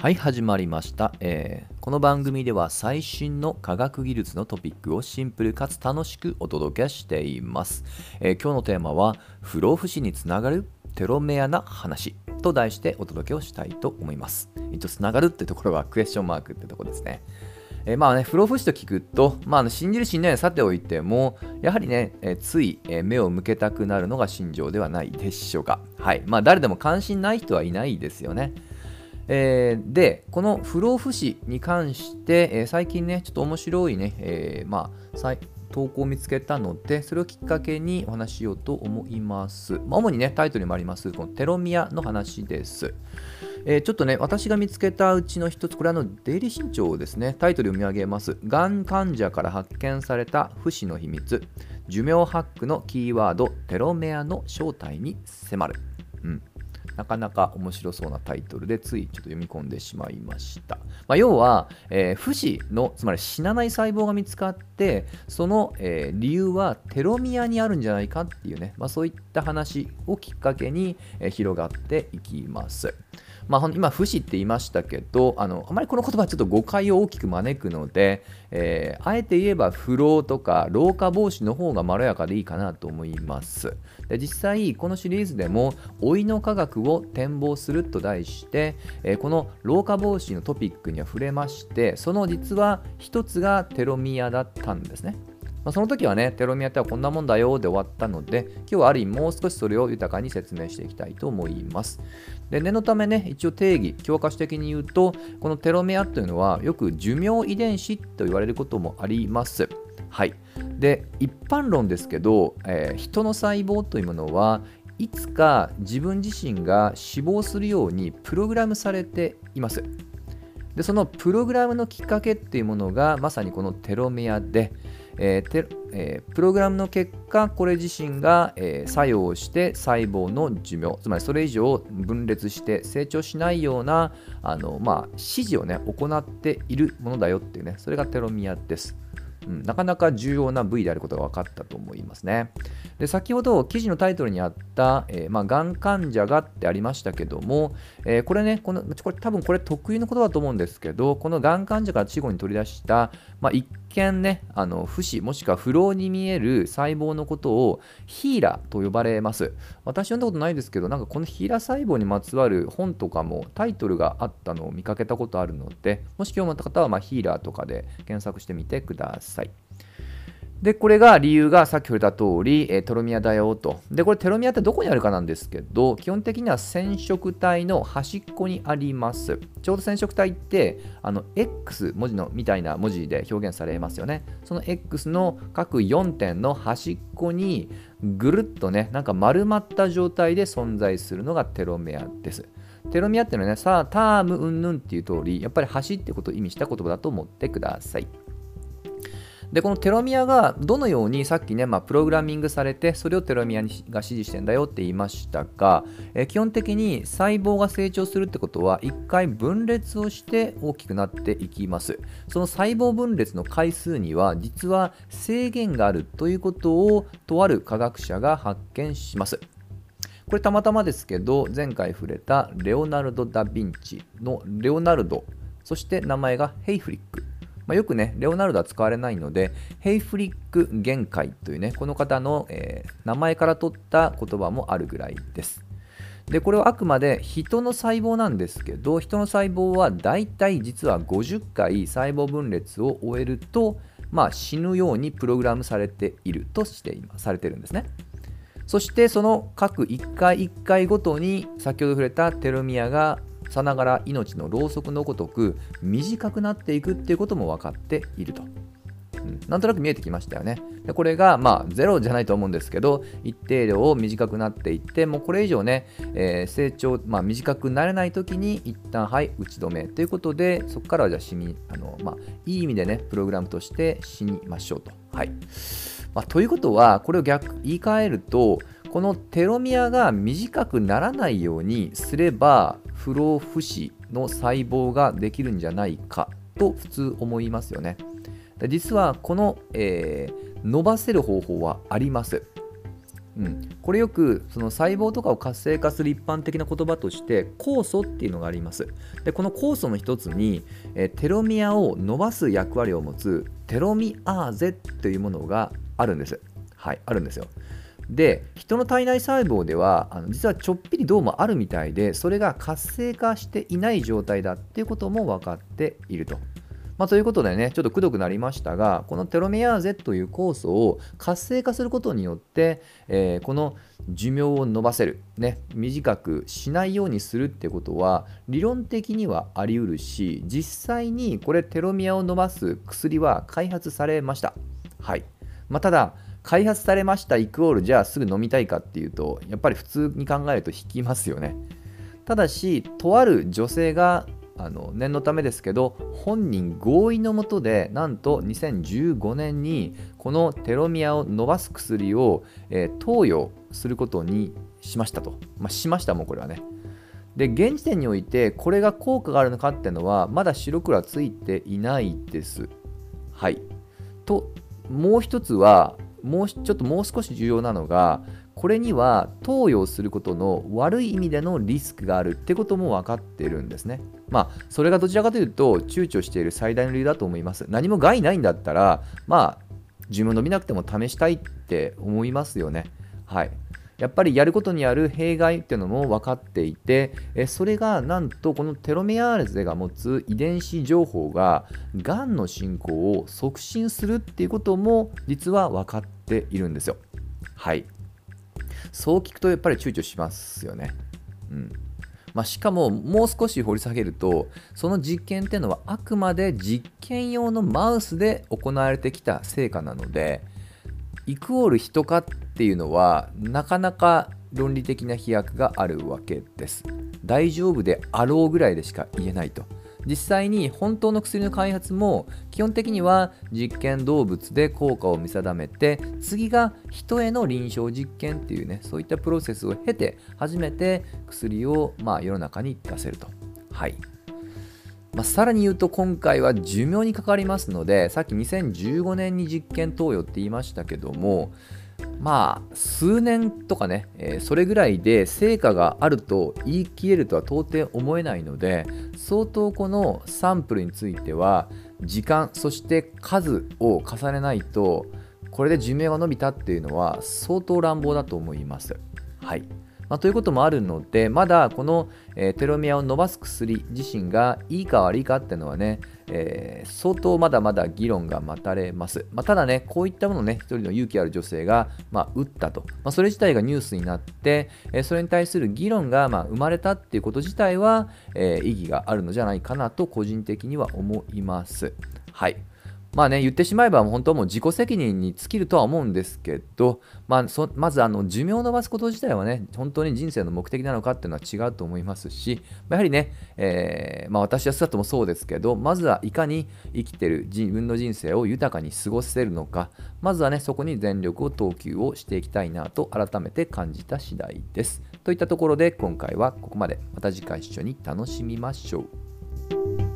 はい始まりました、えーこの番組では最新の科学技術のトピックをシンプルかつ楽しくお届けしています、えー今日のテーマは不老不死につながるテロメアな話と題してお届けをしたいと思います一応つながるってところはクエスチョンマークってところですねえーまあね、不老不死と聞くと、まあ、信じる信じないさておいても、やはりね、えーつい、えー目を向けたくなるのが心情ではないでしょうか。はい。まあ、誰でも関心ない人はいないですよね。えーで、この不老不死に関して、えー最近ね、ちょっと面白いね、えーまあ、投稿を見つけたので、それをきっかけにお話しようと思います。まあ、主にね、タイトルにもあります、このテロミアの話です。えーちょっとね、私が見つけたうちの一つ、これあの、デイリー新潮ですね、タイトル読み上げます。がん患者から発見された不死の秘密、寿命ハックのキーワード、テロメアの正体に迫る。うん。なかなか面白そうなタイトルでついちょっと読み込んでしまいました。まあ、要は、えー不死のつまり死なない細胞が見つかってその、えー理由はテロミアにあるんじゃないかっていうね、まあ、そういった話をきっかけに、えー広がっていきます。まあ、今、不死って言いましたけどあのあまりこの言葉はちょっと誤解を大きく招くので、えーあえて言えば不老とか老化防止の方がまろやかでいいかなと思います。で実際このシリーズでも老いの科学を展望すると題して、えーこの老化防止のトピックには触れましてその実は一つがテロミアだったんですね。まあ、その時はね、テロミアってはこんなもんだよで終わったので、今日はある意味もう少しそれを豊かに説明していきたいと思います。で念のためね、一応定義、教科書的に言うと、このテロメアというのはよく寿命遺伝子と言われることもあります。はい。で、一般論ですけど、えー人の細胞というものはいつか自分自身が死亡するようにプログラムされています。でそのプログラムのきっかけっていうものがまさにこのテロメアで、えーえープログラムの結果これ自身が、えー作用して細胞の寿命つまりそれ以上分裂して成長しないようなあの、まあ、指示をね行っているものだよっていうねそれがテロミアです。うん、なかなか重要な部位であることが分かったと思いますね。で先ほど記事のタイトルにあった、えーまあ、がん患者がってありましたけども、えーこれねこのこれ多分これ特有のことだと思うんですけどこのがん患者から稚語に取り出した、まあ、一見ねあの不死もしくは不老に見える細胞のことをヒーラーと呼ばれます。私読んだことないですけどなんかこのヒーラー細胞にまつわる本とかもタイトルがあったのを見かけたことあるのでもし興味あった方は、まあ、ヒーラーとかで検索してみてください。で、これが理由がさっき触れた通り、えーテロミアだよと。で、これテロミアってどこにあるかなんですけど、基本的には染色体の端っこにあります。ちょうど染色体って、あの、X 文字のみたいな文字で表現されますよね。その X の各4点の端っこにぐるっとね、なんか丸まった状態で存在するのがテロメアです。テロミアっていうのはね、さあ、タームうんぬんっていう通り、やっぱり端ってことを意味した言葉だと思ってください。でこのテロミアがどのようにさっきね、まあ、プログラミングされてそれをテロミアにが指示してんだよって言いましたが、え基本的に細胞が成長するってことは一回分裂をして大きくなっていきます。その細胞分裂の回数には実は制限があるということをとある科学者が発見します。これたまたまですけど前回触れたレオナルド・ダ・ヴィンチのレオナルドそして名前がヘイフリック。まあ、よくね、レオナルドは使われないので、ヘイフリック限界というね、この方の、えー名前から取った言葉もあるぐらいです。で、これはあくまで人の細胞なんですけど、人の細胞はだいたい実は50回細胞分裂を終えると、まあ、死ぬようにプログラムされているとしていされてるんですね。そしてその各1回1回ごとに先ほど触れたテロミアがさながら命のろうそくのごとく短くなっていくっていうことも分かっていると。うんなんとなく見えてきましたよね。でこれが、まあ、ゼロじゃないと思うんですけど、一定量を短くなっていって、もうこれ以上ね、えー成長、まあ、短くなれないときに、一旦はい、打ち止めということで、そこからはじゃあ死に、あのまあ、いい意味でね、プログラムとして死にましょうと。はいまあ、ということは、これを逆言い換えると、このテロミアが短くならないようにすれば、不老不死の細胞ができるんじゃないかと普通思いますよね。で実はこの、えー伸ばせる方法はあります。うん、これよくその細胞とかを活性化する一般的な言葉として酵素っていうのがありますでこの酵素の一つに、えテロミアを伸ばす役割を持つテロミアーゼというものがあるんですはいあるんですよで人の体内細胞ではあの実はちょっぴりどうもあるみたいでそれが活性化していない状態だっていうことも分かっていると。まあ、ということでねちょっとくどくなりましたがこのテロメアーゼという酵素を活性化することによって、えー、この寿命を延ばせる、ね、短くしないようにするってことは理論的にはあり得るし実際にこれテロミアを伸ばす薬は開発されました。はいまあ、ただ開発されましたイクオールじゃあすぐ飲みたいかっていうとやっぱり普通に考えると引きますよね。ただしとある女性があの念のためですけど本人合意のもとでなんと2015年にこのテロミアを伸ばす薬を、えー、投与することにしましたと、まあ、しましたもんこれはね。で現時点においてこれが効果があるのかっていうのはまだ白黒はついていないです。はい。ともう一つはもうちょっともう少し重要なのがこれには投与することの悪い意味でのリスクがあるってことも分かっているんですね。まあそれがどちらかというと躊躇している最大の理由だと思います。何も害ないんだったらまあ自分伸びなくても試したいって思いますよね。はい。やっぱりやることにある弊害っていうのも分かっていてそれがなんとこのテロメアーゼが持つ遺伝子情報ががんの進行を促進するっていうことも実は分かっているんですよ。はいそう聞くとやっぱり躊躇しますよね。うんまあ、しかももう少し掘り下げるとその実験っていうのはあくまで実験用のマウスで行われてきた成果なのでイクオール人かっていうのはなかなか論理的な飛躍があるわけです。大丈夫であろうぐらいでしか言えないと。実際に本当の薬の開発も基本的には実験動物で効果を見定めて次が人への臨床実験っていうねそういったプロセスを経て初めて薬をまあ世の中に出せると。はいまあ、さらに言うと今回は寿命に関わりますのでさっき2015年に実験投与って言いましたけどもまあ数年とかね、えー、それぐらいで成果があると言い切れるとは到底思えないので相当このサンプルについては時間そして数を重ねないとこれで寿命が延びたっていうのは相当乱暴だと思います。はいまあ、ということもあるので、まだこの、えー、テロミアを伸ばす薬自身がいいか悪いかっていうのはね、えー、相当まだまだ議論が待たれます。まあ、ただね、こういったものをね、一人の勇気ある女性が、まあ、打ったと、ま、それ自体がニュースになって、え、それに対する議論が、ま、生まれたっていうこと自体は、え、意義があるのじゃないかなと個人的には思います。はい。まあね、言ってしまえば本当はもう自己責任に尽きるとは思うんですけど、まあ、そまずあの寿命を延ばすこと自体はね、本当に人生の目的なのかっていうのは違うと思いますし、やはりね、えー、まあ、私はスタートもそうですけど、まずはいかに生きてる自分の人生を豊かに過ごせるのか、まずはね、そこに全力を投球をしていきたいなと改めて感じた次第です。といったところで今回はここまで。また次回一緒に楽しみましょう。